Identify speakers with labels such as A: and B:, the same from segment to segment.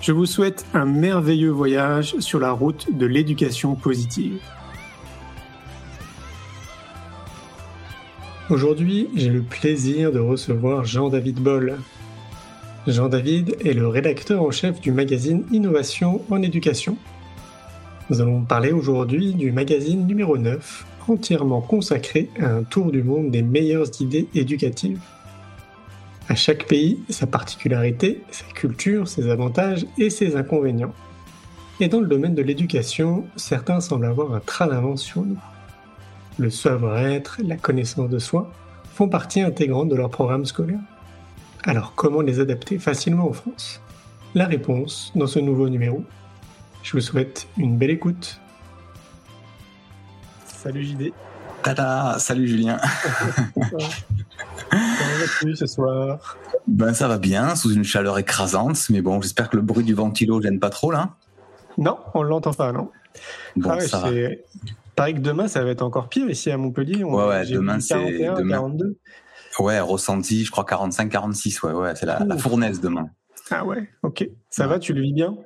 A: Je vous souhaite un merveilleux voyage sur la route de l'éducation positive. Aujourd'hui, j'ai le plaisir de recevoir Jean-David Boll. Jean-David est le rédacteur en chef du magazine Innovation en éducation. Nous allons parler aujourd'hui du magazine numéro 9, entièrement consacré à un tour du monde des meilleures idées éducatives. À chaque pays, sa particularité, sa culture, ses avantages et ses inconvénients. Et dans le domaine de l'éducation, certains semblent avoir un train d'avance sur nous. Le savoir-être, la connaissance de soi font partie intégrante de leur programme scolaire. Alors comment les adapter facilement en France? La réponse dans ce nouveau numéro. Je vous souhaite une belle écoute. Salut JD.
B: Tata, salut Julien.
A: Comment vas-tu ce soir
B: Ben ça va bien, sous une chaleur écrasante, mais bon, j'espère que le bruit du ventilo gêne pas trop là.
A: Non, on l'entend pas, non.
B: Bon, ah ça.
A: Pareil que demain, ça va être encore pire ici à Montpellier.
B: On, ouais, ouais demain c'est
A: demain. 42.
B: Ouais, ressenti, je crois 45, 46. Ouais, ouais, c'est la, la, fournaise demain.
A: Ah ouais, ok. Ça va, tu le vis bien?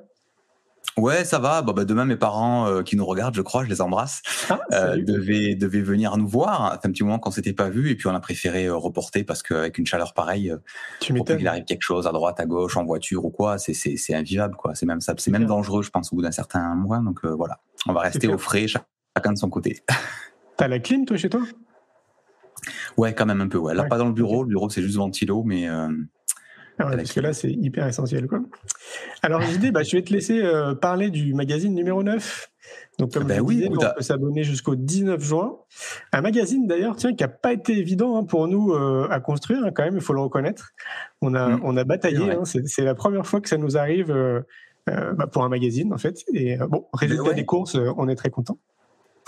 B: Ouais, ça va. Bon, bah, demain, mes parents euh, qui nous regardent, je crois, je les embrasse, ah, euh, devaient, devaient venir nous voir. C'est un petit moment qu'on s'était pas vu, et puis on a préféré euh, reporter parce qu'avec une chaleur pareille, euh, tu qu'il arrive quelque chose à droite, à gauche, en voiture ou quoi, c'est c'est invivable, quoi. C'est même ça, c'est même dangereux, je pense, au bout d'un certain mois. Donc voilà, on va rester au frais, chacun de son côté.
A: T'as la clim, toi, chez toi?
B: Ouais, quand même un peu. Ouais. Là, pas dans le bureau. Le bureau, c'est juste ventilo, mais
A: ah parce que là, c'est hyper essentiel. Quoi. Alors, l'idée, bah, je vais te laisser euh, parler du magazine numéro 9. Donc, comme ben je oui, disais, on peut s'abonner jusqu'au 19 juin. Un magazine, d'ailleurs, tiens, qui n'a pas été évident hein, pour nous euh, à construire, hein, quand même, il faut le reconnaître. On a, mmh. on a bataillé. Hein, c'est la première fois que ça nous arrive euh, bah, pour un magazine, en fait. Et bon, résultat des courses, on est très content.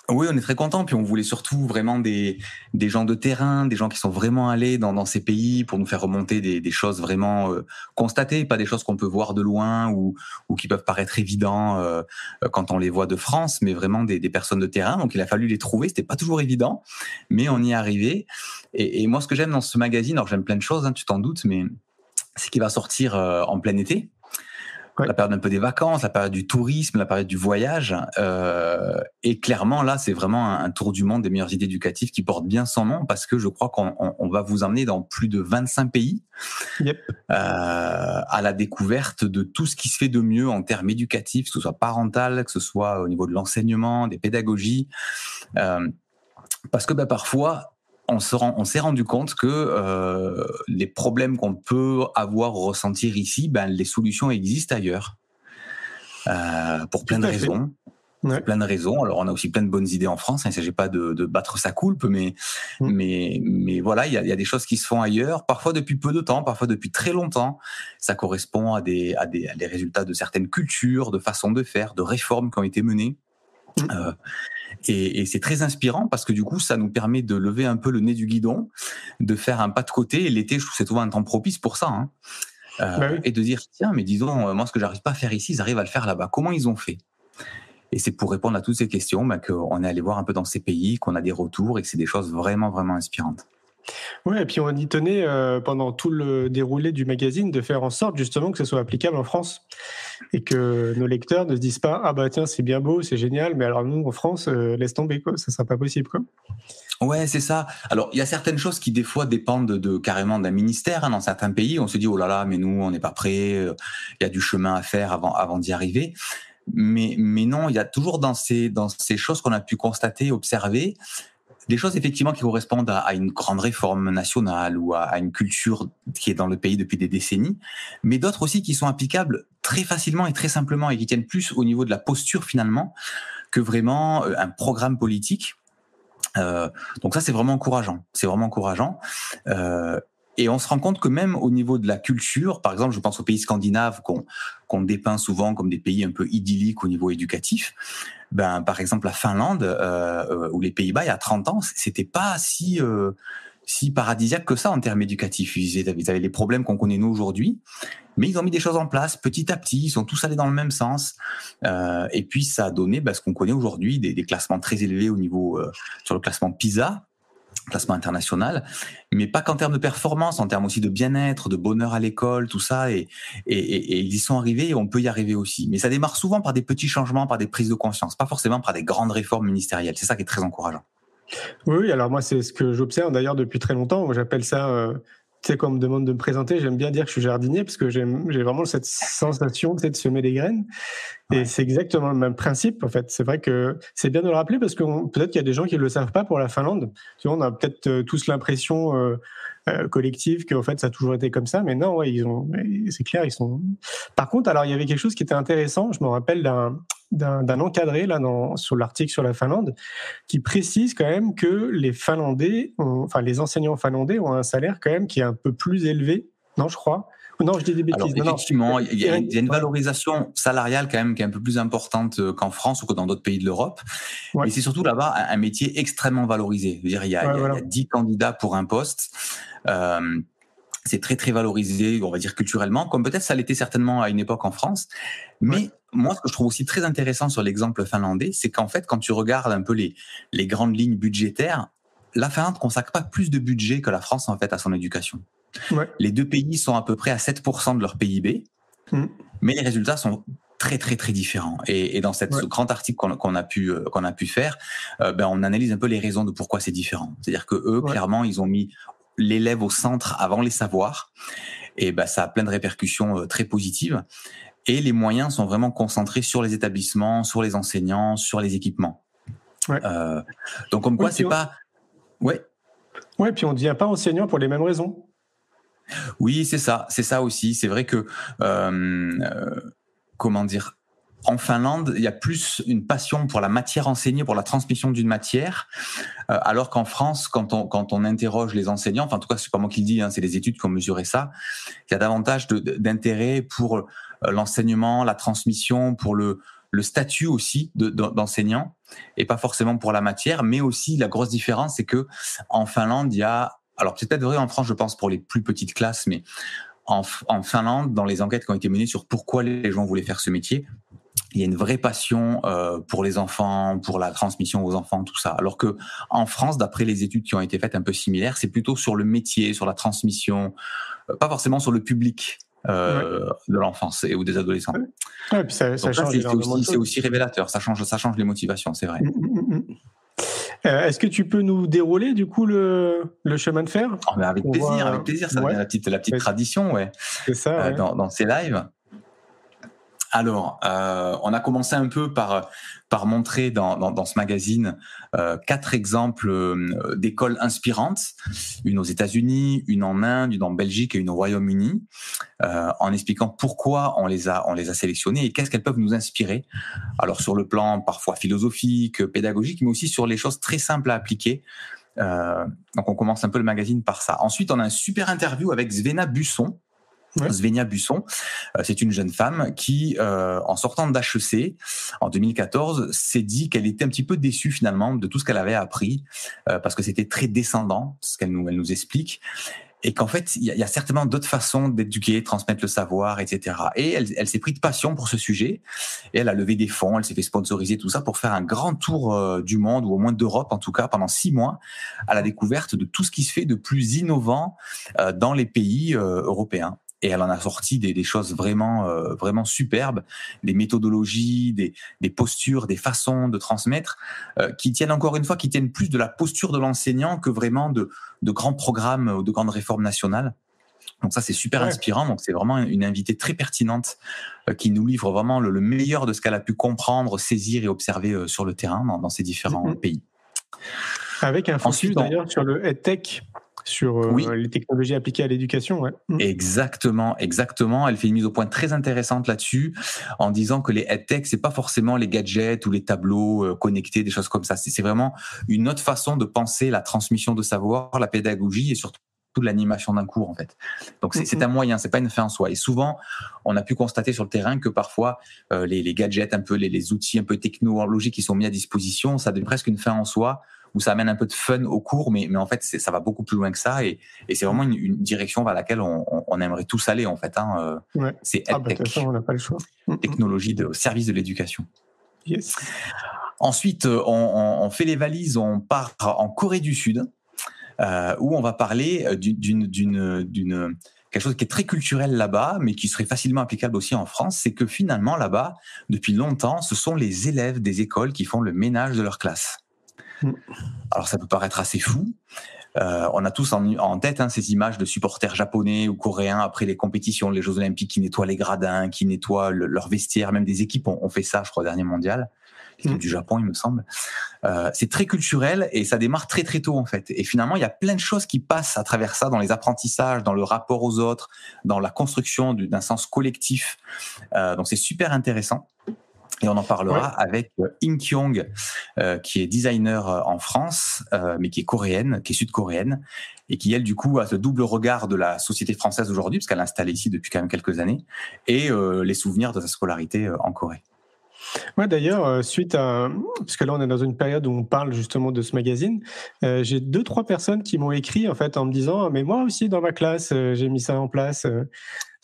B: Oui, on est très content. Puis on voulait surtout vraiment des, des gens de terrain, des gens qui sont vraiment allés dans, dans ces pays pour nous faire remonter des, des choses vraiment euh, constatées, pas des choses qu'on peut voir de loin ou, ou qui peuvent paraître évidents euh, quand on les voit de France, mais vraiment des, des, personnes de terrain. Donc il a fallu les trouver. C'était pas toujours évident, mais on y est arrivé. Et, et moi, ce que j'aime dans ce magazine, alors j'aime plein de choses, hein, tu t'en doutes, mais c'est qu'il va sortir euh, en plein été la période un peu des vacances, la période du tourisme, la période du voyage. Euh, et clairement, là, c'est vraiment un, tour du monde des meilleures idées éducatives qui porte bien son nom parce que je crois qu'on on, va vous emmener dans plus de 25 pays yep. euh, à la découverte de tout ce qui se fait de mieux en termes éducatifs, que ce soit parental, que ce soit au niveau de l'enseignement, des pédagogies. Euh, parce que ben, parfois, on se on s'est rendu compte que euh, les problèmes qu'on peut avoir ou ressentir ici, ben les solutions existent ailleurs euh, pour plein de raisons. Pour plein de raisons. Alors on a aussi plein de bonnes idées en France. Hein, il ne s'agit pas de, de, battre sa coulpe, mais mm. mais mais voilà, il y a, y a, des choses qui se font ailleurs, parfois depuis peu de temps, parfois depuis très longtemps. Ça correspond à des à des, à des résultats de certaines cultures, de façons de faire, de réformes qui ont été menées. Mm. Euh, et, et c'est très inspirant parce que du coup, ça nous permet de lever un peu le nez du guidon, de faire un pas de côté. Et l'été, je trouve c'est souvent un temps propice pour ça. Hein. Euh, bah Et de dire, tiens, mais disons, euh, moi, ce que j'arrive pas à faire ici, ils arrivent à le faire là-bas. Comment ils ont fait? Et c'est pour répondre à toutes ces questions bah, qu'on est allé voir un peu dans ces pays, qu'on a des retours et que c'est des choses vraiment, vraiment inspirantes.
A: Oui, et puis on y tenait euh, pendant tout le déroulé du magazine de faire en sorte justement que ce soit applicable en France et que nos lecteurs ne se disent pas ah bah tiens c'est bien beau, c'est génial, mais alors nous en France euh, laisse tomber quoi, ça sera pas possible quoi.
B: Ouais, c'est ça. Alors, il y a certaines choses qui des fois dépendent de, carrément d'un ministère. Hein, dans certains pays, on se dit oh là là, mais nous on n'est pas prêts, euh, il y a du chemin à faire avant avant d'y arriver. Mais, mais non, il y a toujours dans ces, dans ces choses qu'on a pu constater, observer, des choses effectivement qui correspondent à, une grande réforme nationale ou à, une culture qui est dans le pays depuis des décennies, mais d'autres aussi qui sont applicables très facilement et très simplement et qui tiennent plus au niveau de la posture finalement que vraiment euh, un programme politique. Euh, donc ça c'est vraiment encourageant, c'est vraiment encourageant. Euh, et on se rend compte que même au niveau de la culture, par exemple, je pense aux pays scandinaves qu'on dépeint souvent comme des pays un peu idylliques au niveau éducatif. Ben, par exemple, la Finlande euh, ou les Pays-Bas, il y a 30 ans, c'était pas si euh, si paradisiaque que ça en termes éducatifs. Ils avaient, les problèmes qu'on connaît nous aujourd'hui, mais ils ont mis des choses en place petit à petit. Ils sont tous allés dans le même sens, euh, et puis ça a donné ben, ce qu'on connaît aujourd'hui, des, des, classements très élevés au niveau euh, sur le classement PISA classement international, mais pas qu'en termes de performance, en termes aussi de bien-être, de bonheur à l'école, tout ça, et, ils y sont arrivés et on peut y arriver aussi. Mais ça démarre souvent par des petits changements, par des prises de conscience, pas forcément par des grandes réformes ministérielles. C'est ça qui est très encourageant.
A: Oui, alors moi c'est ce que j'observe d'ailleurs depuis très longtemps. J'appelle ça euh, tu sais, quand on me demande de me présenter, j'aime bien dire que je suis jardinier parce que j'ai vraiment cette sensation de semer des graines. Et c'est exactement le même principe, en fait. C'est vrai que c'est bien de le rappeler parce que peut-être qu'il y a des gens qui ne le savent pas pour la Finlande. Tu vois, on a peut-être euh, tous l'impression euh, euh, collective qu'en fait, ça a toujours été comme ça. Mais non, ouais, ils ont, c'est clair, ils sont. Par contre, alors, il y avait quelque chose qui était intéressant. Je me rappelle d'un, d'un encadré là dans, sur l'article sur la Finlande qui précise quand même que les Finlandais, enfin les enseignants finlandais ont un salaire quand même qui est un peu plus élevé, non je crois. Non, je dis des bêtises.
B: effectivement, il y, a, une valorisation salariale quand même qui est un peu plus importante euh, qu'en France ou que dans d'autres pays de l'Europe. Mais c'est surtout là-bas un, métier extrêmement valorisé. dire, il y a, il y a 10 candidats pour un poste. Euh, c'est très très valorisé, on va dire culturellement, comme peut-être ça l'était certainement à une époque en France. Mais moi, ce que je trouve aussi très intéressant sur l'exemple finlandais, c'est qu'en fait, quand tu regardes un peu les, les grandes lignes budgétaires, la Finlande consacre pas plus de budget que la France en fait à son éducation. Les deux pays sont à peu près à 7% de leur PIB, mm. mais les résultats sont très très très différents. Et, dans cette, ce grand article qu'on a pu euh, qu'on a pu faire, euh, ben on analyse un peu les raisons de pourquoi c'est différent. C'est-à-dire que eux, clairement, ils ont mis l'élève au centre avant les savoirs. Et ben, ça a plein de répercussions euh, très positives. Et les moyens sont vraiment concentrés sur les établissements, sur les enseignants, sur les équipements. Euh, donc comme quoi, c'est pas... Ouais.
A: Ouais, puis on ne devient pas enseignant pour les mêmes raisons.
B: Oui, c'est ça, c'est ça aussi. C'est vrai que, euh, comment dire, en Finlande, il y a plus une passion pour la matière enseignée, pour la transmission d'une matière, euh, alors qu'en France, quand on, interroge les enseignants, enfin en tout cas c'est pas moi qui le dis, hein, c'est les études qui ont mesuré ça, il y a davantage d'intérêt pour euh, l'enseignement, la transmission, pour le, statut aussi d'enseignant, et pas forcément pour la matière, mais aussi la grosse différence, c'est que en Finlande, il y a, alors c'est peut-être vrai en France, je pense pour les plus petites classes, mais en Finlande, dans les enquêtes qui ont été menées sur pourquoi les gens voulaient faire ce métier, il y a une vraie passion euh, pour les enfants, pour la transmission aux enfants, tout ça. Alors que en France, d'après les études qui ont été faites un peu similaires, c'est plutôt sur le métier, sur la transmission, euh, pas forcément sur le public. Euh, de l'enfance et ou des adolescents.
A: Ouais, puis ça, ça change.
B: C'est aussi, aussi, révélateur. Ça change, ça change les motivations, c'est vrai. Mm, mm,
A: mm, euh, Est-ce que tu peux nous dérouler du coup le, le chemin de fer?
B: Oh, Avec plaisir, avec plaisir. Ça devient la petite, la petite tradition, ouais.
A: C'est ça.
B: Dans, dans, ces lives. Alors, euh, on a commencé un peu par par montrer dans, dans, ce magazine euh, quatre exemples euh, d'écoles inspirantes, une aux États-Unis, une en Inde, une en Belgique et une au Royaume-Uni, en expliquant pourquoi on les a on les a sélectionnées et qu'est-ce qu'elles peuvent nous inspirer. Alors sur le plan parfois philosophique, pédagogique, mais aussi sur les choses très simples à appliquer. donc on commence un peu le magazine par ça. Ensuite, on a un super interview avec Svena Busson, Svenia Busson, euh, c'est une jeune femme qui, euh, en sortant d'HEC en 2014, s'est dit qu'elle était un petit peu déçue finalement de tout ce qu'elle avait appris, euh, parce que c'était très descendant, ce qu'elle nous, elle nous explique, et qu'en fait, il y, a certainement d'autres façons d'éduquer, transmettre le savoir, etc. Et elle, elle s'est pris de passion pour ce sujet, et elle a levé des fonds, elle s'est fait sponsoriser tout ça pour faire un grand tour du monde, ou au moins d'Europe en tout cas, pendant six mois, à la découverte de tout ce qui se fait de plus innovant dans les pays européens et elle en a sorti des, des choses vraiment euh, vraiment superbes, des méthodologies, des, des, postures, des façons de transmettre euh, qui tiennent encore une fois qui tiennent plus de la posture de l'enseignant que vraiment de, de grands programmes ou de grandes réformes nationales. Donc ça, c'est super inspirant. Donc c'est vraiment une invitée très pertinente euh, qui nous livre vraiment le, meilleur de ce qu'elle a pu comprendre, saisir et observer sur le terrain dans, ces différents mm-hmm. pays.
A: Avec un focus d'ailleurs sur le EdTech, sur euh, les technologies appliquées à l'éducation.
B: Mm. Exactement, exactement. Elle fait une mise au point très intéressante là-dessus, en disant que les EdTech, c'est pas forcément les gadgets ou les tableaux connectés, des choses comme ça. C'est vraiment une autre façon de penser la transmission de savoir, la pédagogie et surtout de l'animation d'un cours en fait. Donc c'est mm-hmm. un moyen, c'est pas une fin en soi. Et souvent, on a pu constater sur le terrain que parfois euh, les, gadgets, un peu les, outils un peu technologiques qui sont mis à disposition, ça devient presque une fin en soi où ça amène un peu de fun au cours, mais, mais en fait ça va beaucoup plus loin que ça et, c'est vraiment une, direction vers laquelle on, aimerait tous aller en fait. Hein.
A: Euh, c'est ah bah, on n'a pas le choix.
B: Technologie de service de l'éducation. Ensuite, euh, on, on, fait les valises, on part en Corée du Sud euh, où on va parler d'une d'une quelque chose qui est très culturel là-bas, mais qui serait facilement applicable aussi en France, c'est que finalement là-bas, depuis longtemps, ce sont les élèves des écoles qui font le ménage de leur classe. Mm. Alors ça peut paraître assez fou. Euh, on a tous en, en tête hein, ces images de supporters japonais ou coréens après les compétitions, les Jeux Olympiques, qui nettoient les gradins, qui nettoient leur vestiaire. Même des équipes ont, ont fait ça, je crois, au dernier mondial. Mm. du Japon, il me semble. Euh, c'est très culturel et ça démarre très très tôt en fait. Et finalement, il y a plein de choses qui passent à travers ça dans les apprentissages, dans le rapport aux autres, dans la construction d'un sens collectif. Euh, donc c'est super intéressant. Et on en parlera avec euh, In Kyung, euh, qui est designer euh, en France, euh, mais qui est coréenne, qui est sud-coréenne, et qui, elle, du coup, a ce double regard de la société française aujourd'hui, parce qu'elle est installée ici depuis quand même quelques années, et les souvenirs de sa scolarité en Corée.
A: Ouais, d'ailleurs, suite à, parce que là on est dans une période où on parle justement de ce magazine, euh, j'ai deux trois personnes qui m'ont écrit en fait en me disant, mais moi aussi dans ma classe j'ai mis ça en place.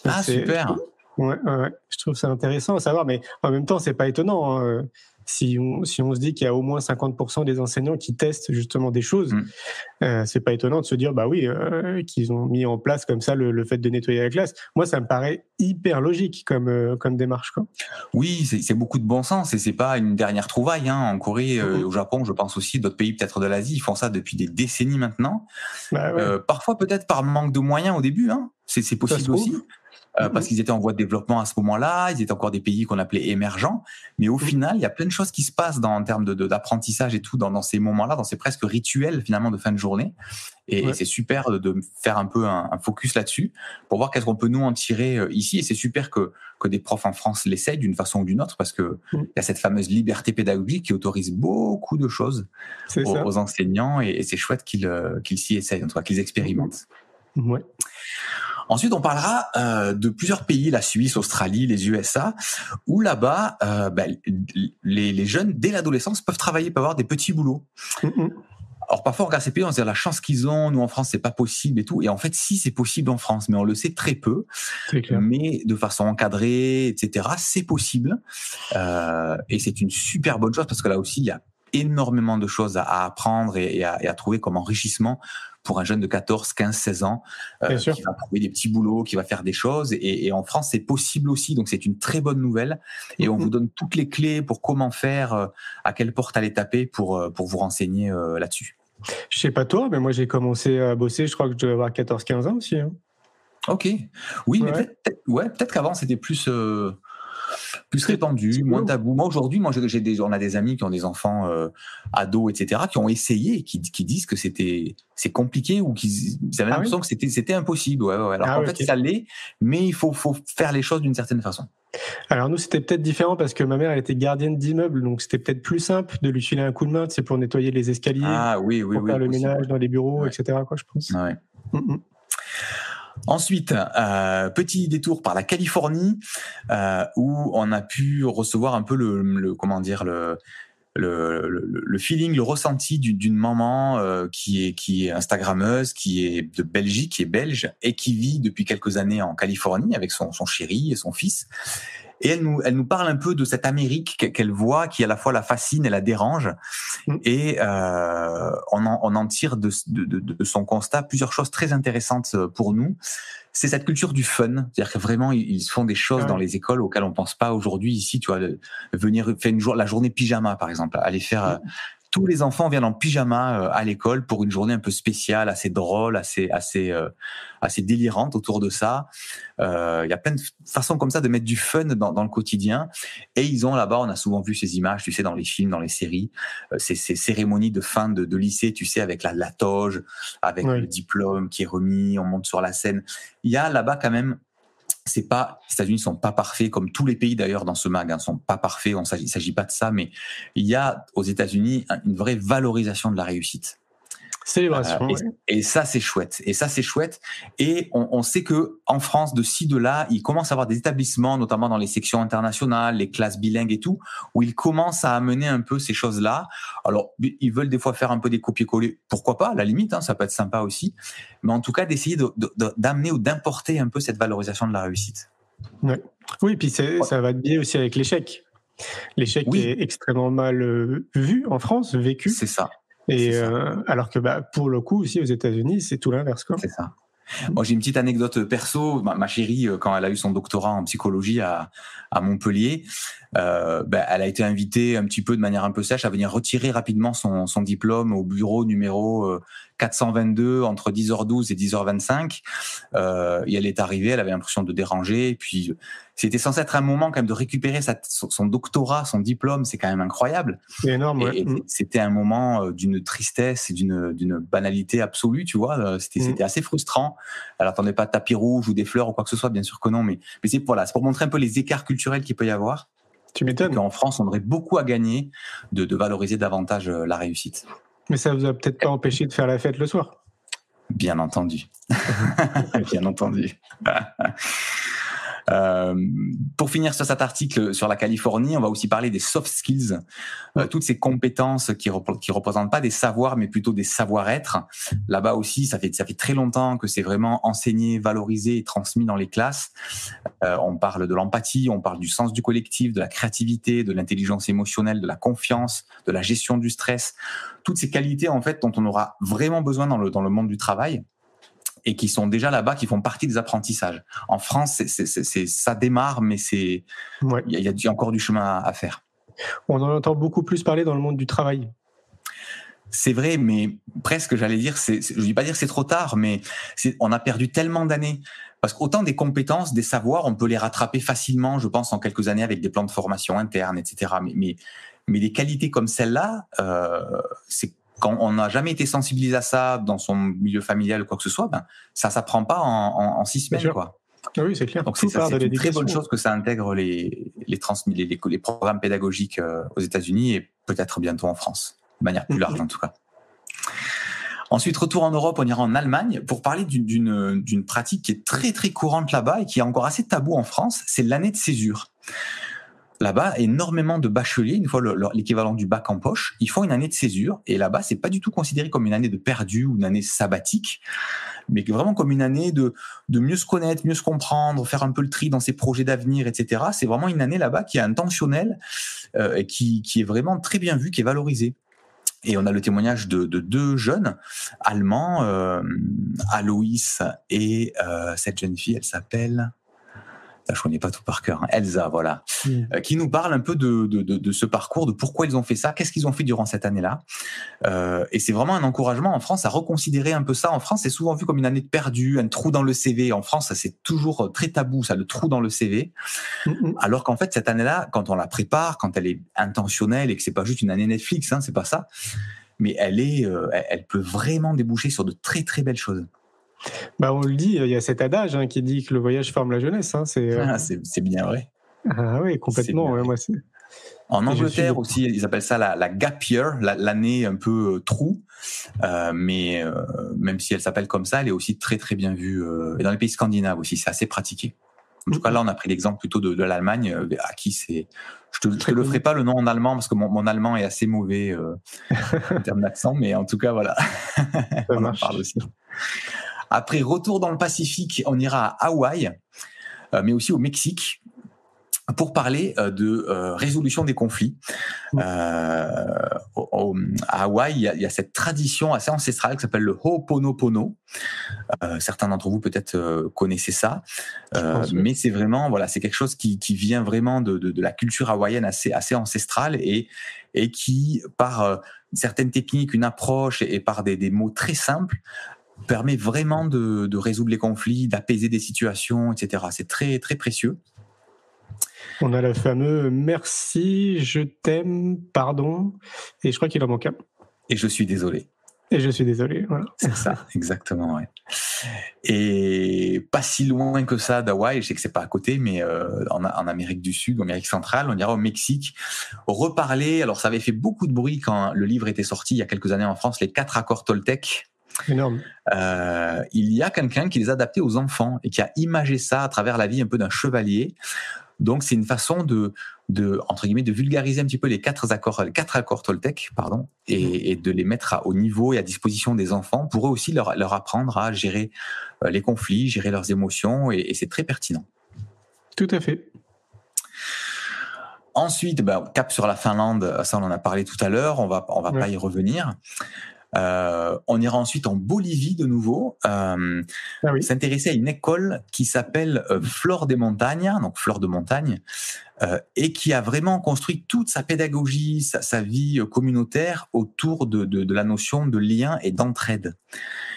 B: ah super.
A: Ouais, ouais, je trouve ça intéressant à savoir, mais en même temps c'est pas étonnant. Hein, si on, si on se dit qu'il y a au moins 50% des enseignants qui testent justement des choses, mm. euh, c'est pas étonnant de se dire bah oui euh, qu'ils ont mis en place comme ça le, fait de nettoyer la classe. Moi, ça me paraît hyper logique comme euh, comme démarche quoi.
B: Oui, c'est beaucoup de bon sens et c'est pas une dernière trouvaille hein. en Corée, mm-hmm. au Japon, je pense aussi d'autres pays peut-être de l'Asie, ils font ça depuis des décennies maintenant. Bah parfois peut-être par manque de moyens au début, hein. c'est possible aussi. Euh, parce mhm. qu'ils étaient en voie de développement à ce moment-là, ils étaient encore des pays qu'on appelait émergents, mais au mhm. final, il y a plein de choses qui se passent dans, en termes d'apprentissage de, et tout dans, dans ces moments-là, dans ces presque rituels finalement de fin de journée. Et, c'est super de, faire un peu un, focus là-dessus pour voir qu'est-ce qu'on peut nous en tirer euh, ici. Et c'est super que, que des profs en France l'essayent d'une façon ou d'une autre parce que mhm. il y a cette fameuse liberté pédagogique qui autorise beaucoup de choses aux, enseignants et, c'est chouette qu'ils euh, s'y essayent, en tout cas qu'ils expérimentent.
A: Ouais.
B: Ensuite, on parlera euh, de plusieurs pays, la Suisse, l'Australie, les USA, où là-bas, euh, ben, les, jeunes, dès l'adolescence, peuvent travailler, peuvent avoir des petits boulots. Alors parfois, on regarde ces pays, on se dit la chance qu'ils ont. Nous en France, c'est pas possible et tout. Et en fait, si c'est possible en France, mais on le sait très peu. Mais de façon encadrée, etc. C'est possible. Euh, et c'est une super bonne chose parce que là aussi, il y a énormément de choses à, apprendre et, à, et à trouver comme enrichissement pour un jeune de 14, 15, 16 ans euh, qui va trouver des petits boulots, qui va faire des choses. Et, et en France, c'est possible aussi. Donc, c'est une très bonne nouvelle. Et on mm-hmm. vous donne toutes les clés pour comment faire, euh, à quelle porte aller taper pour, euh, pour vous renseigner euh, là-dessus.
A: Je sais pas toi, mais moi, j'ai commencé à bosser, je crois que je devais avoir 14, 15 ans aussi. Hein.
B: Ok. Oui, mais peut-être ouais, peut qu'avant, c'était plus plus répandu, moins tabou. Moi aujourd'hui, moi j'ai des, on a des amis qui ont des enfants euh, ados, etc., qui ont essayé, qui, qui disent que c'était c'est compliqué ou qu'ils avaient ah l'impression que c'était c'était impossible. Ouais, ouais. Alors ah en fait ça l'est, mais il faut faut faire les choses d'une certaine façon.
A: Alors nous c'était peut-être différent parce que ma mère elle était gardienne d'immeuble, donc c'était peut-être plus simple de lui filer un coup de main, c'est pour nettoyer les escaliers,
B: ah, oui, oui,
A: pour faire le ménage dans les bureaux, etc. Quoi, je pense.
B: Ouais. Mm, mm. Ensuite, euh, petit détour par la Californie euh, où on a pu recevoir un peu le, comment dire le le, le, feeling, le ressenti d'une maman euh, qui est qui est instagrammeuse, qui est de Belgique, qui est belge et qui vit depuis quelques années en Californie avec son, son chéri et son fils et elle nous, elle nous parle un peu de cette Amérique qu'elle voit, qui à la fois la fascine et la dérange. Mm. Et euh, on, en, on en tire de, de, de, son constat plusieurs choses très intéressantes euh, pour nous. C'est cette culture du fun, c'est-à-dire que vraiment ils font des choses dans les écoles auxquelles on pense pas aujourd'hui ici. Tu vois, venir faire une jour, la journée pyjama par exemple, aller faire mm. Tous les enfants viennent en pyjama euh, à l'école pour une journée un peu spéciale, assez drôle, assez assez euh, assez délirante autour de ça. Euh, il y a plein de façons comme ça de mettre du fun dans, dans le quotidien. Et ils ont là-bas, on a souvent vu ces images, tu sais, dans les films, dans les séries, ces, ces, cérémonies de fin de, de, lycée, tu sais, avec la, la toge, avec le diplôme qui est remis, on monte sur la scène. Il y a là-bas quand même c'est pas les États-Unis sont pas parfaits comme tous les pays d'ailleurs dans ce mag hein, sont pas parfaits. On s'agit, s'agit pas de ça, mais il y a aux États-Unis une vraie valorisation de la réussite.
A: Célébration.
B: Euh, et, ça, c'est chouette. Et ça, c'est chouette. Et on, on, sait que en France, de ci, de là, il commence à avoir des établissements, notamment dans les sections internationales, les classes bilingues et tout, où ils commencent à amener un peu ces choses-là. Alors, ils veulent des fois faire un peu des copier-coller. Pourquoi pas, à la limite, hein, ça peut être sympa aussi. Mais en tout cas, d'essayer d'amener ou d'importer un peu cette valorisation de la réussite.
A: Ouais. Oui, puis ça va bien aussi avec l'échec. L'échec est extrêmement mal euh, vu en France, vécu.
B: C'est ça.
A: Et euh, alors que bah, pour le coup aussi aux États-Unis, c'est tout l'inverse.
B: C'est ça. Moi, j'ai une petite anecdote perso. Ma, chérie, euh, quand elle a eu son doctorat en psychologie à, à Montpellier, euh, ben, elle a été invitée un petit peu de manière un peu sèche à venir retirer rapidement son, son diplôme au bureau numéro 422 euh, entre 10h12 et 10h25. Euh, et elle est arrivée, elle avait l'impression de déranger. Et puis, c'était censé être un moment quand même de récupérer sa, son doctorat, son diplôme. C'est quand même incroyable.
A: C'est énorme. Ouais.
B: Mm. C'était un moment euh, d'une tristesse et d'une d'une banalité absolue, tu vois. C'était mm. c'était assez frustrant. Elle attendait pas de tapis rouge ou des fleurs ou quoi que ce soit, bien sûr que non. Mais, mais c'est voilà, c'est pour montrer un peu les écarts culturels qu'il peut y avoir.
A: Tu m'étonnes.
B: En France, on aurait beaucoup à gagner de, de valoriser davantage euh, la réussite.
A: Mais ça vous a peut-être pas empêché de faire la fête le soir?
B: Bien entendu. Bien entendu. Euh, pour finir sur cet article sur la Californie, on va aussi parler des soft skills, euh, toutes ces compétences qui qui représentent pas des savoirs mais plutôt des savoir-être. Là-bas aussi, ça fait ça fait très longtemps que c'est vraiment enseigné, valorisé et transmis dans les classes. Euh, on parle de l'empathie, on parle du sens du collectif, de la créativité, de l'intelligence émotionnelle, de la confiance, de la gestion du stress. Toutes ces qualités en fait dont on aura vraiment besoin dans le dans le monde du travail et qui sont déjà là-bas, qui font partie des apprentissages. En France, ça démarre, mais c'est il ouais. y, a, y, a encore du chemin à, faire.
A: On en entend beaucoup plus parler dans le monde du travail.
B: C'est vrai, mais presque, j'allais dire, je ne dis pas dire c'est trop tard, mais on a perdu tellement d'années. Parce qu'autant des compétences, des savoirs, on peut les rattraper facilement, je pense, en quelques années avec des plans de formation internes, etc. Mais, mais, mais des qualités comme celle-là, euh, c'est quand on n'a jamais été sensibilisé à ça dans son milieu familial ou quoi que ce soit, ben, ça s'apprend pas en, en, en, six semaines, quoi.
A: Ah oui, c'est clair.
B: Donc c'est une très bonne chose que ça intègre les les, trans, les, les, les programmes pédagogiques euh, aux États-Unis et peut-être bientôt en France, de manière plus large en tout cas. Ensuite, retour en Europe, on ira en Allemagne pour parler d'une d'une pratique qui est très très courante là-bas et qui est encore assez tabou en France, c'est l'année de césure là-bas, énormément de bacheliers, une fois l'équivalent du bac en poche, ils font une année de césure. Et là-bas, c'est pas du tout considéré comme une année de perdu ou une année sabbatique, mais vraiment comme une année de, mieux se connaître, mieux se comprendre, faire un peu le tri dans ses projets d'avenir, etc. C'est vraiment une année là-bas qui est intentionnelle euh, qui, est vraiment très bien vue, qui est valorisée. Et on a le témoignage de, de deux jeunes allemands, euh, Aloïs et euh, cette jeune fille, elle s'appelle je connais pas tout par cœur, hein. Elsa, voilà, mm. euh, qui nous parle un peu de, de, de, de, ce parcours, de pourquoi ils ont fait ça, qu'est-ce qu'ils ont fait durant cette année-là. Euh, et c'est vraiment un encouragement en France à reconsidérer un peu ça. En France, c'est souvent vu comme une année de perdu, un trou dans le CV. En France, c'est toujours très tabou, ça, le trou dans le CV. Alors qu'en fait, cette année-là, quand on la prépare, quand elle est intentionnelle et que c'est pas juste une année Netflix, hein, c'est pas ça, mais elle est, euh, elle peut vraiment déboucher sur de très très belles choses.
A: Bah, on le dit, il y a cet adage hein, qui dit que le voyage forme la jeunesse. Hein, c'est,
B: euh... ah, bien vrai.
A: Ah oui, complètement. Ouais, moi,
B: en Angleterre aussi, ils appellent ça la, la gap year, l'année un peu euh, trou. Euh, mais euh, même si elle s'appelle comme ça, elle est aussi très très bien vue. Et dans les pays scandinaves aussi, c'est assez pratiqué. En tout cas, là, on a pris l'exemple plutôt de, de l'Allemagne, à qui c'est. Je te, te le ferai pas le nom en allemand parce que mon, mon allemand est assez mauvais en termes d'accent, mais en tout cas, voilà. on en parle aussi. Après, retour dans le Pacifique, on ira à Hawaï, euh, mais aussi au Mexique pour parler euh, de euh, résolution des conflits. Euh, au, à Hawaï, il y, a, il y, a, cette tradition assez ancestrale qui s'appelle le Ho'oponopono. Euh, certains d'entre vous peut-être connaissez ça, mais c'est vraiment voilà, c'est quelque chose qui, qui vient vraiment de, de, de, la culture hawaïenne assez assez ancestrale et et qui par certaines techniques, une approche et, par des, mots très simples permet vraiment de, de résoudre les conflits, d'apaiser des situations, etc. C'est très très précieux.
A: On a le fameux merci, je t'aime, pardon, et je crois qu'il en manque un.
B: Et je suis désolé.
A: Et je suis désolé, voilà.
B: C'est ça, exactement, ouais. Et pas si loin que ça d'Hawaï, je sais que c'est pas à côté, mais euh, en, Amérique du Sud, en Amérique centrale, on ira au Mexique, reparler. Alors ça avait fait beaucoup de bruit quand le livre était sorti il y a quelques années en France, les quatre accords Toltec.
A: Énorme.
B: Euh, il y a quelqu'un qui les a adaptés aux enfants et qui a imagé ça à travers la vie un peu d'un chevalier. Donc c'est une façon de, de entre guillemets de vulgariser un petit peu les quatre accords, les quatre accords Toltec, pardon, et, mhm. de les mettre à, au niveau et à disposition des enfants pour eux aussi leur, leur apprendre à gérer euh, les conflits, gérer leurs émotions, et, c'est très pertinent.
A: Tout à fait.
B: Ensuite, ben, cap sur la Finlande, ça on en a parlé tout à l'heure, on va on va pas y revenir. Euh, on ira ensuite en Bolivie de nouveau, euh, ah s'intéresser à une école qui s'appelle euh, Flore des montagnes, donc Flore de montagne, euh, et qui a vraiment construit toute sa pédagogie, sa, vie communautaire autour de, la notion de lien et d'entraide.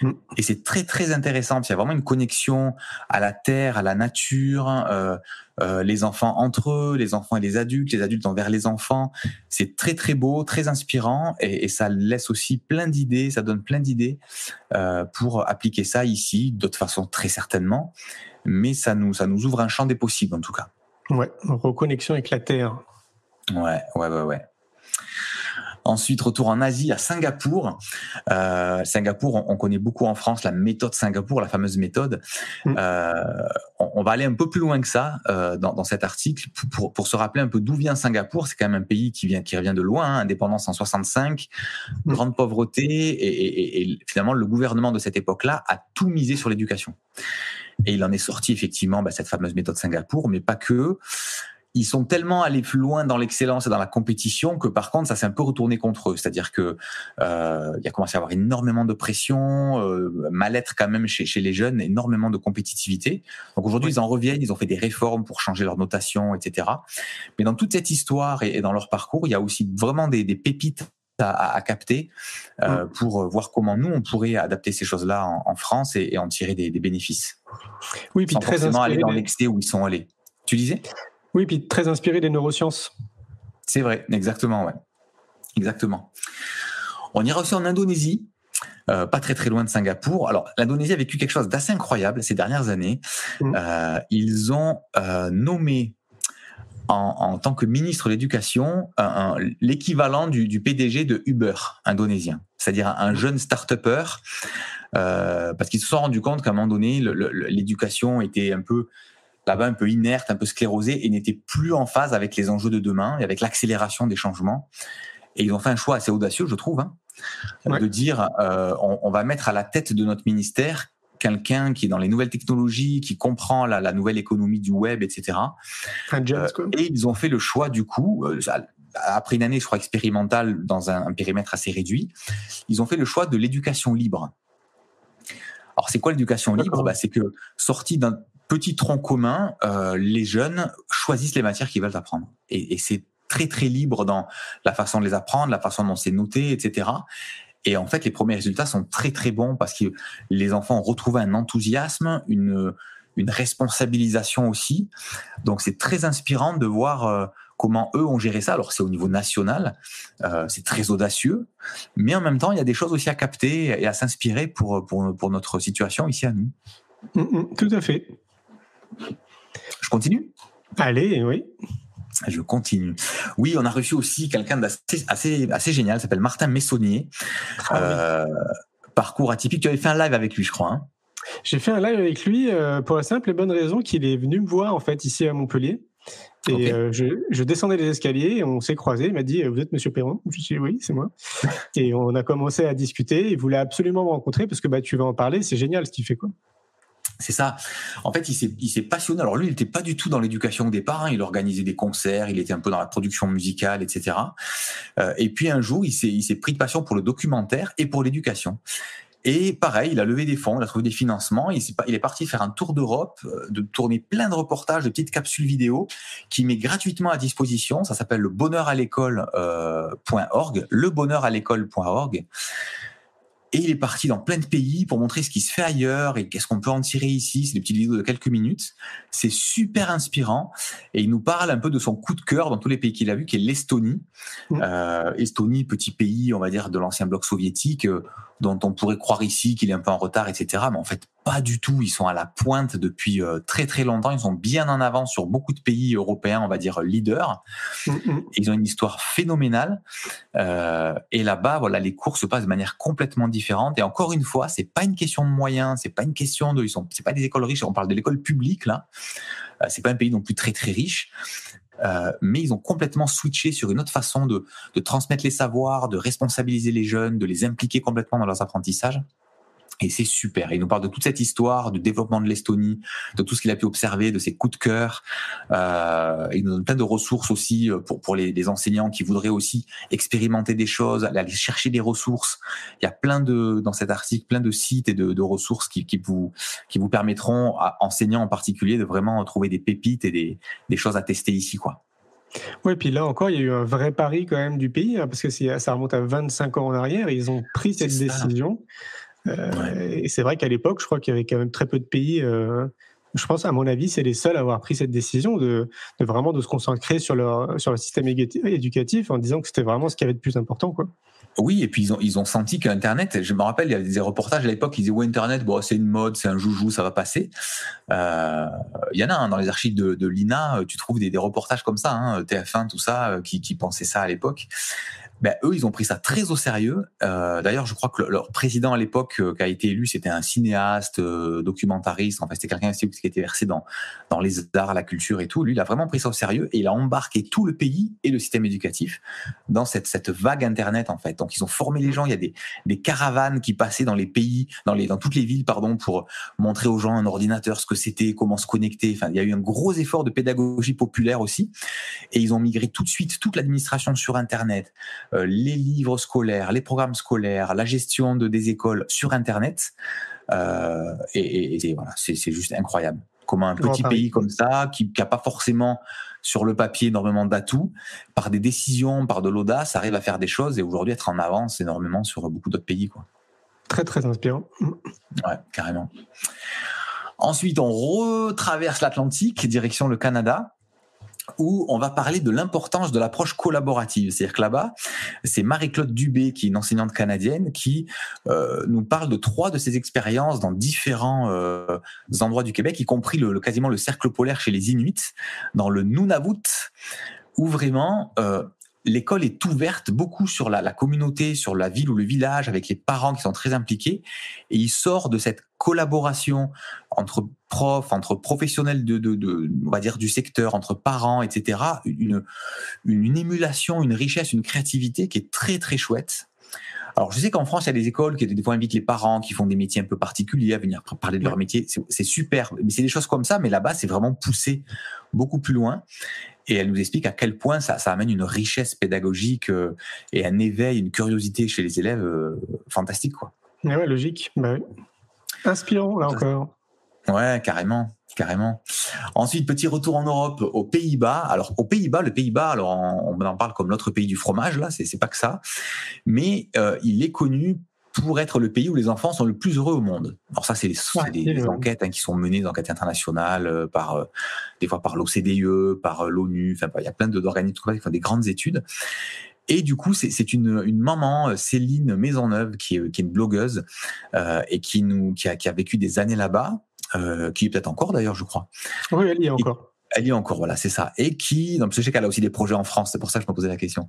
B: Mm. Et c'est très très intéressant, il y a vraiment une connexion à la terre, à la nature, euh, euh, les enfants entre eux, les enfants et les adultes, les adultes envers les enfants. C'est très très beau, très inspirant, et, ça laisse aussi plein d'idées, ça donne plein d'idées pour appliquer ça ici, d'autres façons très certainement, mais ça nous ça nous ouvre un champ des possibles en tout cas.
A: Ouais, reconnexion avec la Terre.
B: Ouais, ouais, ouais, ouais. Ensuite, retour en Asie, à Singapour. Euh, Singapour, on, connaît beaucoup en France la méthode Singapour, la fameuse méthode. Mm. Euh, on, va aller un peu plus loin que ça euh, dans, cet article pour, pour, se rappeler un peu d'où vient Singapour. C'est quand même un pays qui vient qui revient de loin, hein, indépendance en 65, mm. grande pauvreté, et, et, finalement le gouvernement de cette époque-là a tout misé sur l'éducation. Et il en est sorti effectivement bah, cette fameuse méthode Singapour, mais pas que. Ils sont tellement allés plus loin dans l'excellence et dans la compétition que par contre ça s'est un peu retourné contre eux. C'est-à-dire que euh, il y a commencé à avoir énormément de pression, euh, mal-être quand même chez, chez les jeunes, énormément de compétitivité. Donc aujourd'hui ils en reviennent, ils ont fait des réformes pour changer leur notation, etc. Mais dans toute cette histoire et, dans leur parcours, il y a aussi vraiment des, des pépites à, capter euh, mm. pour voir comment nous on pourrait adapter ces choses-là en, France et, en tirer des, bénéfices.
A: Oui, puis
B: sans
A: très
B: forcément aller dans l'excès où ils sont allés. Tu disais?
A: Oui, puis très inspiré des neurosciences.
B: C'est vrai, exactement, ouais, exactement. On ira aussi en Indonésie. Euh, pas très très loin de Singapour. Alors l'Indonésie a vécu quelque chose d'assez incroyable ces dernières années. Mm. Euh, ils ont nommé en, tant que ministre de l'Éducation l'équivalent du, PDG de Uber indonésien, c'est-à-dire un, jeune start-upper, euh, parce qu'ils se sont rendus compte qu'à un moment donné, l'éducation était un peu là-bas un peu inerte, un peu sclérosée et n'était plus en phase avec les enjeux de demain et avec l'accélération des changements. Et ils ont fait un choix assez audacieux, je trouve, hein, de dire euh, on, va mettre à la tête de notre ministère quelqu'un qui est dans les nouvelles technologies, qui comprend la, nouvelle économie du web, etc. Euh, et ils ont fait le choix du coup, euh, après une année, je crois, expérimentale dans un, périmètre assez réduit, ils ont fait le choix de l'éducation libre. Alors c'est quoi l'éducation libre? Bah, C'est que sorti d'un petit tronc commun, euh, les jeunes choisissent les matières qu'ils veulent apprendre. Et, et c'est très très libre dans la façon de les apprendre, la façon dont c'est noté, etc. Et en fait, les premiers résultats sont très très bons parce que les enfants ont retrouvé un enthousiasme, une, une responsabilisation aussi. Donc c'est très inspirant de voir euh, comment eux ont géré ça. Alors c'est au niveau national, euh, c'est très audacieux, mais en même temps il y a des choses aussi à capter et à s'inspirer pour, pour, pour notre situation ici à nous.
A: Mm, mm, tout à fait.
B: Je continue?
A: Allez, oui.
B: Je continue. Oui, on a reçu aussi quelqu'un d'assez assez, assez génial, s'appelle Martin Messonnier. Ah euh, parcours atypique. Tu avais fait un live avec lui, je crois. Hein.
A: J'ai fait un live avec lui euh, pour la simple et bonne raison qu'il est venu me voir en fait ici à Montpellier. Et euh, je, descendais les escaliers, on s'est croisés. Il m'a dit Vous êtes Monsieur Perron? Je suis Oui, c'est moi. et on a commencé à discuter. Il voulait absolument me rencontrer parce que bah, tu vas en parler. C'est génial ce qu'il fait. quoi.
B: C'est ça. En fait, il s'est passionné. Alors lui, il n'était pas du tout dans l'éducation au départ. Hein. Il organisait des concerts, il était un peu dans la production musicale, etc. Euh, et puis un jour, il s'est pris de passion pour le documentaire et pour l'éducation. Et pareil, il a levé des fonds, il a trouvé des financements, il, il est parti faire un tour d'Europe, de tourner plein de reportages, de petites capsules vidéo qu'il met gratuitement à disposition. Ça s'appelle le bonheur à l'école.org, le bonheur à l'école.org. Et il est parti dans plein de pays pour montrer ce qui se fait ailleurs et qu'est-ce qu'on peut en tirer ici. C'est des petites vidéos de quelques minutes. C'est super inspirant. Et il nous parle un peu de son coup de cœur dans tous les pays qu'il a vu, qui est l'Estonie. Mmh. Euh, Estonie, petit pays, on va dire, de l'ancien bloc soviétique, euh, dont on pourrait croire ici qu'il est un peu en retard, etc. Mais en fait, pas du tout. Ils sont à la pointe depuis euh, très très longtemps. Ils sont bien en avance sur beaucoup de pays européens, on va dire leaders. Mm, mm. Ils ont une histoire phénoménale. Euh, et là-bas, voilà, les cours se passent de manière complètement différente. Et encore une fois, c'est pas une question de moyens, c'est pas une question de, ils sont, c'est pas des écoles riches. On parle de l'école publique là. Euh, c'est pas un pays non plus très très riche. Euh, mais ils ont complètement switché sur une autre façon de, de transmettre les savoirs, de responsabiliser les jeunes, de les impliquer complètement dans leurs apprentissages. Et c'est super. Il nous parle de toute cette histoire, du développement de l'Estonie, de tout ce qu'il a pu observer, de ses coups de cœur. Euh, il nous donne plein de ressources aussi euh, pour, pour les, les, enseignants qui voudraient aussi expérimenter des choses, aller chercher des ressources. Il y a plein de, dans cet article, plein de sites et de, de ressources qui, qui, vous, qui vous permettront, à enseignants en particulier, de vraiment trouver des pépites et des, des choses à tester ici, quoi.
A: Oui, puis là encore, il y a eu un vrai pari quand même du pays, hein, parce que ça remonte à 25 ans en arrière, ils ont pris cette décision. Euh, et c'est vrai qu'à l'époque, je crois qu'il y avait quand même très peu de pays. Euh, je pense, à mon avis, c'est les seuls à avoir pris cette décision de, de vraiment de se concentrer sur leur sur le système éducatif en disant que c'était vraiment ce qui avait de plus important, quoi.
B: Oui, et puis ils ont, ils ont senti qu'Internet, je me rappelle, il y avait des reportages à l'époque, ils disaient, ouais, Internet, bon, c'est une mode, c'est un joujou, ça va passer. Euh, il y en a hein, dans les archives de, de l'INA, tu trouves des, des reportages comme ça, hein, TF1, tout ça, qui, qui pensaient ça à l'époque ben, eux, ils ont pris ça très au sérieux. Euh, D'ailleurs, je crois que leur président à l'époque euh, qui a été élu, c'était un cinéaste, euh, documentariste. En fait, c'était quelqu'un qui était versé dans dans les arts, la culture et tout. Lui, il a vraiment pris ça au sérieux et il a embarqué tout le pays et le système éducatif dans cette cette vague internet en fait. Donc, ils ont formé les gens. Il y a des des caravanes qui passaient dans les pays, dans les dans toutes les villes, pardon, pour montrer aux gens un ordinateur, ce que c'était, comment se connecter. Enfin, il y a eu un gros effort de pédagogie populaire aussi. Et ils ont migré tout de suite toute l'administration sur Internet. Euh, les livres scolaires, les programmes scolaires, la gestion de des écoles sur Internet. Euh, et, voilà, c'est juste incroyable. Comment un petit pays comme ça, qui n'a pas forcément sur le papier énormément d'atouts, par des décisions, par de l'audace, arrive à faire des choses et aujourd'hui être en avance énormément sur beaucoup d'autres pays. Quoi.
A: Très très inspirant.
B: Ouais, carrément. Ensuite, on retraverse l'Atlantique, direction le Canada où on va parler de l'importance de l'approche collaborative. C'est-à-dire que là-bas, c'est Marie-Claude Dubé, qui est une enseignante canadienne, qui euh, nous parle de trois de ses expériences dans différents euh, endroits du Québec, y compris le, quasiment le cercle polaire chez les Inuits, dans le Nunavut, où vraiment euh, l'école est ouverte beaucoup sur la, la, communauté, sur la ville ou le village, avec les parents qui sont très impliqués. Et il sort de cette collaboration entre profs, entre professionnels de, de, de, on va dire du secteur, entre parents, etc. Une, une, émulation, une richesse, une créativité qui est très très chouette. Alors, je sais qu'en France, il y a des écoles qui des fois invitent les parents qui font des métiers un peu particuliers à venir parler de leur métier. C'est super, mais c'est des choses comme ça. Mais là-bas, c'est vraiment poussé beaucoup plus loin et elle nous explique à quel point ça, ça amène une richesse pédagogique euh, et un éveil, une curiosité chez les élèves euh, fantastique. Quoi.
A: Ouais, logique. Bah oui. Inspirant, là encore.
B: Ouais, carrément, carrément. Ensuite, petit retour en Europe, aux Pays-Bas. Alors, aux Pays-Bas, le Pays-Bas, alors on, en parle comme l'autre pays du fromage, là, c'est pas que ça, mais euh, il est connu pour être le pays où les enfants sont le plus heureux au monde. Alors ça, c'est des, enquêtes hein, qui sont menées, des enquêtes internationales, euh, par euh, des fois par l'OCDE, par euh, l'ONU. Enfin, il y a plein d'organismes qui font des grandes études. Et du coup, c'est une, une maman, Céline Maisonneuve, qui est, qui est une blogueuse et qui nous qui a, qui a vécu des années là-bas, qui est peut-être encore d'ailleurs, je crois.
A: Oui, elle y est encore.
B: Elle y est encore, voilà, c'est ça. Et qui, donc, je sais qu'elle a aussi des projets en France, c'est pour ça que je me posais la question.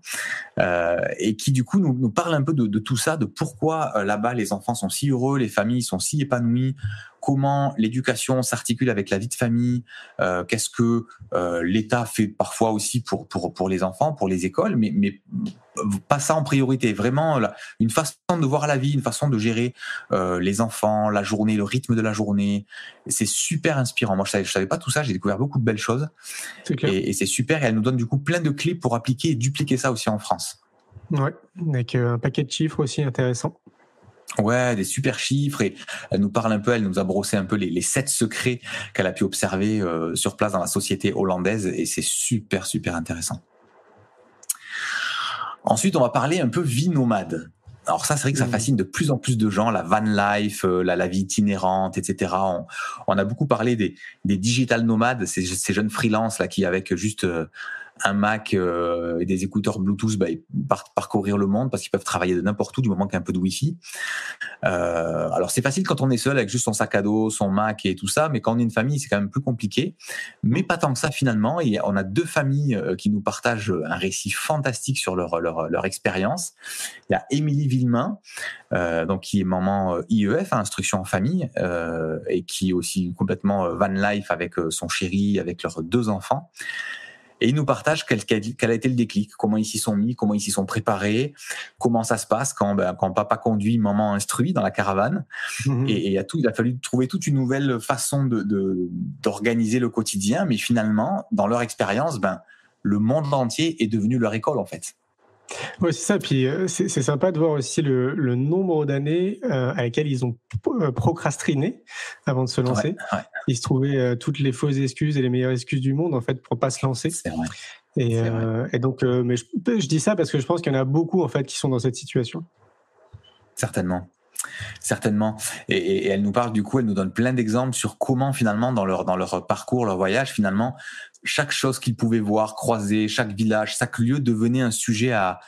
B: Euh, et qui, du coup, nous, nous parle un peu de, de tout ça, de pourquoi euh, là-bas les enfants sont si heureux, les familles sont si épanouies, comment l'éducation s'articule avec la vie de famille, euh, qu'est-ce que euh, l'État fait parfois aussi pour, pour, pour les enfants, pour les écoles, mais, mais pas ça en priorité. Vraiment, une façon de voir la vie, une façon de gérer euh, les enfants, la journée, le rythme de la journée. C'est super inspirant. Moi, je savais, je savais pas tout ça. J'ai découvert beaucoup de belles choses. Et, et c'est super. Et elle nous donne du coup plein de clés pour appliquer et dupliquer ça aussi en France.
A: Ouais, avec un paquet de chiffres aussi intéressants.
B: Ouais, des super chiffres et elle nous parle un peu, elle nous a brossé un peu les, les sept secrets qu'elle a pu observer euh, sur place dans la société hollandaise et c'est super super intéressant. Ensuite, on va parler un peu vie nomade. Alors ça, c'est vrai que ça mmh. fascine de plus en plus de gens, la van life, euh, la, la vie itinérante, etc. On, on, a beaucoup parlé des, des digital nomades, ces, ces jeunes freelances là qui avec juste euh, un Mac euh, et des écouteurs Bluetooth, bah, ils parcourir le monde parce qu'ils peuvent travailler de n'importe où du moment qu'il y a un peu de Wi-Fi. Euh, alors c'est facile quand on est seul avec juste son sac à dos, son Mac et tout ça, mais quand on est une famille, c'est quand même plus compliqué. Mais pas tant que ça finalement. Et on a deux familles euh, qui nous partagent un récit fantastique sur leur leur, expérience. Il y a Émilie Villemain, donc qui est maman IEF, hein, instruction en famille, et qui est aussi complètement van life avec son chéri, avec leurs deux enfants. Et ils nous partagent quel, quel, a été le déclic, comment ils s'y sont mis, comment ils s'y sont préparés, comment ça se passe quand, ben, quand papa conduit, maman instruit dans la caravane. Mhm. Et, et a tout, il a fallu trouver toute une nouvelle façon de, d'organiser le quotidien. Mais finalement, dans leur expérience, ben, le monde entier est devenu leur école en fait.
A: Oui, c'est ça. Puis euh, c'est sympa de voir aussi le, nombre d'années euh, à lesquelles ils ont euh, procrastiné avant de se lancer. Ils se trouvaient toutes les fausses excuses et les meilleures excuses du monde en fait pour pas se lancer.
B: C'est vrai.
A: Et, et, donc, mais je, je, dis ça parce que je pense qu'il y en a beaucoup en fait qui sont dans cette situation.
B: Certainement. Certainement. Et, et, elle nous parle du coup, elle nous donne plein d'exemples sur comment finalement dans leur dans leur parcours, leur voyage, finalement, chaque chose qu'ils pouvaient voir, croiser, chaque village, chaque lieu devenait un sujet à,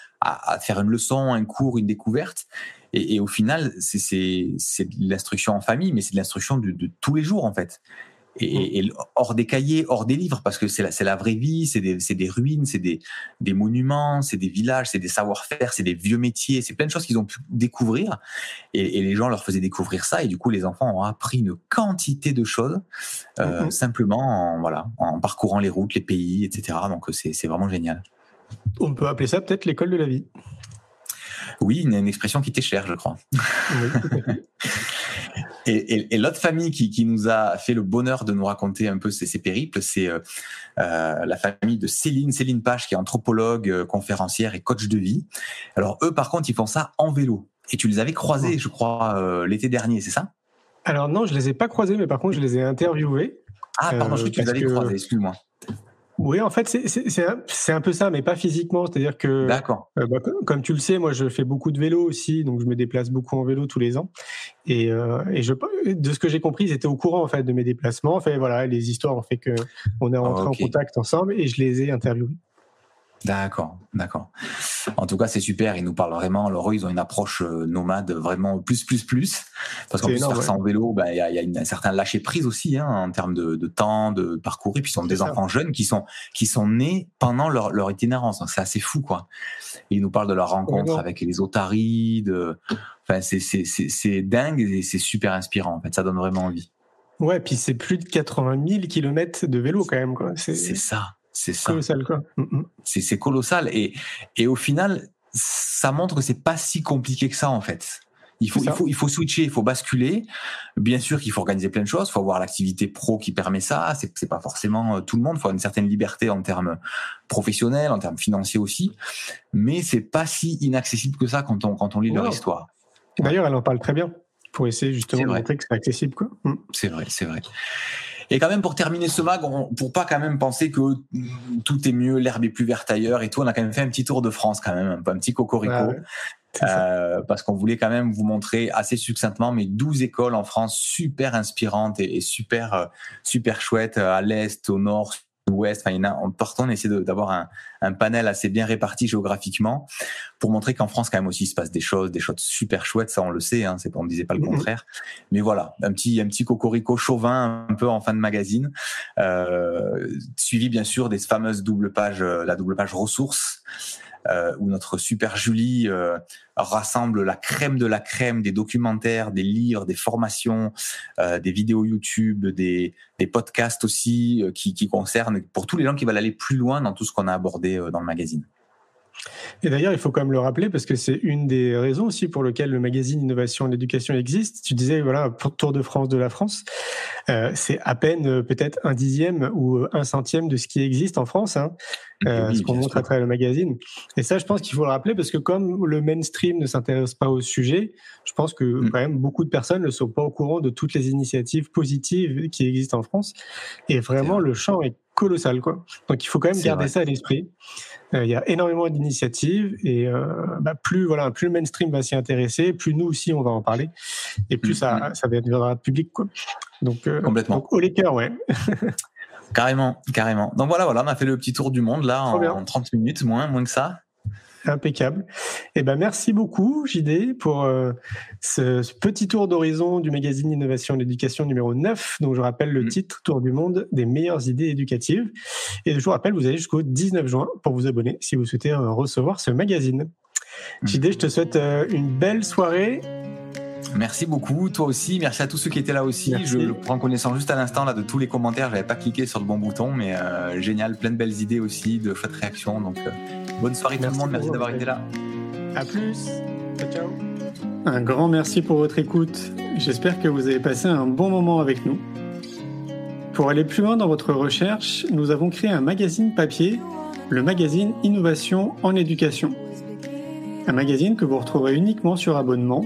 B: faire une leçon, un cours, une découverte. Et, au final, c'est l'instruction en famille, mais c'est de l'instruction de, de, tous les jours en fait et, et, hors des cahiers, hors des livres, parce que c'est la, la vraie vie, c'est des, des, ruines, c'est des, des, monuments, c'est des villages, c'est des savoir-faire, c'est des vieux métiers, c'est plein de choses qu'ils ont pu découvrir. Et, et, les gens leur faisaient découvrir ça, et du coup, les enfants ont appris une quantité de choses euh, mm-hmm. simplement en, voilà, en parcourant les routes, les pays, etc. Donc c'est vraiment génial.
A: On peut appeler ça peut-être l'école de la vie.
B: Oui, une, une expression qui t'est chère, je crois. Oui, et, et, et l'autre famille qui, qui, nous a fait le bonheur de nous raconter un peu ses, ses périples, c'est euh, euh, la famille de Céline, Céline Page, qui est anthropologue, euh, conférencière et coach de vie. Alors eux, par contre, ils font ça en vélo. Et tu les avais croisés, je crois, euh, l'été dernier, c'est ça?
A: Alors non, je les ai pas croisés, mais par contre, je les ai interviewés.
B: Ah, pardon, je crois que tu les avais croisés, excuse-moi.
A: Oui, en fait, c'est un, un, peu ça, mais pas physiquement. C'est-à-dire que,
B: D'accord.
A: Euh, bah, comme tu le sais, moi, je fais beaucoup de vélo aussi, donc je me déplace beaucoup en vélo tous les ans. Et, euh, et je, de ce que j'ai compris, ils étaient au courant en fait de mes déplacements. En fait, voilà, les histoires ont fait que on est rentré okay. en contact ensemble et je les ai interviewés.
B: D'accord, d'accord. En tout cas, c'est super. Ils nous parlent vraiment. Alors, eux, ils ont une approche euh, nomade vraiment plus, plus, plus. Parce qu'en plus, énorme, faire ça en vélo, ben, il y, a, y a une, un certain lâcher prise aussi hein, en termes de, de, temps, de parcours. Et puis, ils sont des ça. enfants jeunes qui sont qui sont nés pendant leur, leur itinérance. C'est assez fou, quoi. Et ils nous parlent de leur rencontre ouais, avec les otarides. Enfin, c'est dingue et c'est super inspirant. En fait, ça donne vraiment envie.
A: Ouais, puis c'est plus de 80 000 kilomètres de vélo quand même.
B: C'est ça. C'est ça.
A: Colossal, quoi.
B: Mm, c'est colossal. Et, et au final, ça montre que c'est pas si compliqué que ça, en fait. Il faut, il faut, il faut switcher, il faut basculer. Bien sûr qu'il faut organiser plein de choses. Il faut avoir l'activité pro qui permet ça. C'est, c'est pas forcément euh, tout le monde. Il faut avoir une certaine liberté en termes professionnels, en termes financiers aussi. Mais c'est pas si inaccessible que ça quand on, quand on lit leur histoire.
A: D'ailleurs, elle en parle très bien pour essayer justement de montrer que c'est accessible, quoi.
B: Mm. C'est vrai, c'est vrai. Et quand même, pour terminer ce mag, on, pour pas quand même penser que tout est mieux, l'herbe est plus verte ailleurs et tout, on a quand même fait un petit tour de France quand même, un, un petit cocorico. Ah ouais. Euh, parce qu'on voulait quand même vous montrer assez succinctement mes 12 écoles en France super inspirantes et, et super euh, super chouettes à l'est, au nord, ouest. Enfin, il y en a, en partant, on essaie d'avoir un, un, panel assez bien réparti géographiquement pour montrer qu'en France, quand même aussi, il se passe des choses, des choses super chouettes. Ça, on le sait. Hein, c'est on ne disait pas le contraire. Mais voilà, un petit, un petit cocorico chauvin un peu en fin de magazine, euh, suivi bien sûr des fameuses doubles pages, la double page ressources euh, où notre super Julie euh, rassemble la crème de la crème des documentaires, des livres, des formations, euh, des vidéos YouTube, des, des podcasts aussi euh, qui, qui, concernent pour tous les gens qui veulent aller plus loin dans tout ce qu'on a abordé euh, dans le magazine.
A: Et d'ailleurs, il faut quand même le rappeler parce que c'est une des raisons aussi pour lesquelles le magazine Innovation et l'éducation existe. Tu disais, voilà, pour Tour de France de la France. Euh, c'est à peine euh, peut-être un dixième ou un centième de ce qui existe en France, hein, euh, ce qu'on montre à travers le magazine. Et ça, je pense qu'il faut le rappeler parce que comme le mainstream ne s'intéresse pas au sujet, je pense que mm. quand même beaucoup de personnes ne sont pas au courant de toutes les initiatives positives qui existent en France. Et vraiment, le champ est colossal, quoi. Donc il faut quand même garder ça à l'esprit. Euh, il y a énormément d'initiatives et euh, bah, plus voilà, plus le mainstream va s'y intéresser, plus nous aussi on va en parler et plus ça, mm-hmm. ça deviendra public, quoi. Donc euh,
B: complètement.
A: Donc, au cœurs, ouais.
B: carrément, carrément. Donc voilà, voilà, on a fait le petit tour du monde là en, en 30 minutes, moins, moins que ça.
A: Impeccable. Eh ben, merci beaucoup, JD, pour euh, ce, petit tour d'horizon du magazine Innovation et l'éducation numéro 9, dont je rappelle le mm. titre Tour du monde des meilleures idées éducatives. Et je vous rappelle, vous avez jusqu'au 19 juin pour vous abonner si vous souhaitez euh, recevoir ce magazine. Mm. JD, je te souhaite euh, une belle soirée
B: Merci beaucoup, toi aussi. Merci à tous ceux qui étaient là aussi. Je prends connaissance juste à l'instant là de tous les commentaires. J'avais pas cliqué sur le bon bouton, mais euh, génial, plein de belles idées aussi, de chouettes réactions. Donc euh, bonne soirée tout le monde. Merci d'avoir été là.
A: À plus. Ciao, ciao. Un grand merci pour votre écoute. J'espère que vous avez passé un bon moment avec nous. Pour aller plus loin dans votre recherche, nous avons créé un magazine papier, le magazine Innovation en éducation. Un magazine que vous retrouverez uniquement sur abonnement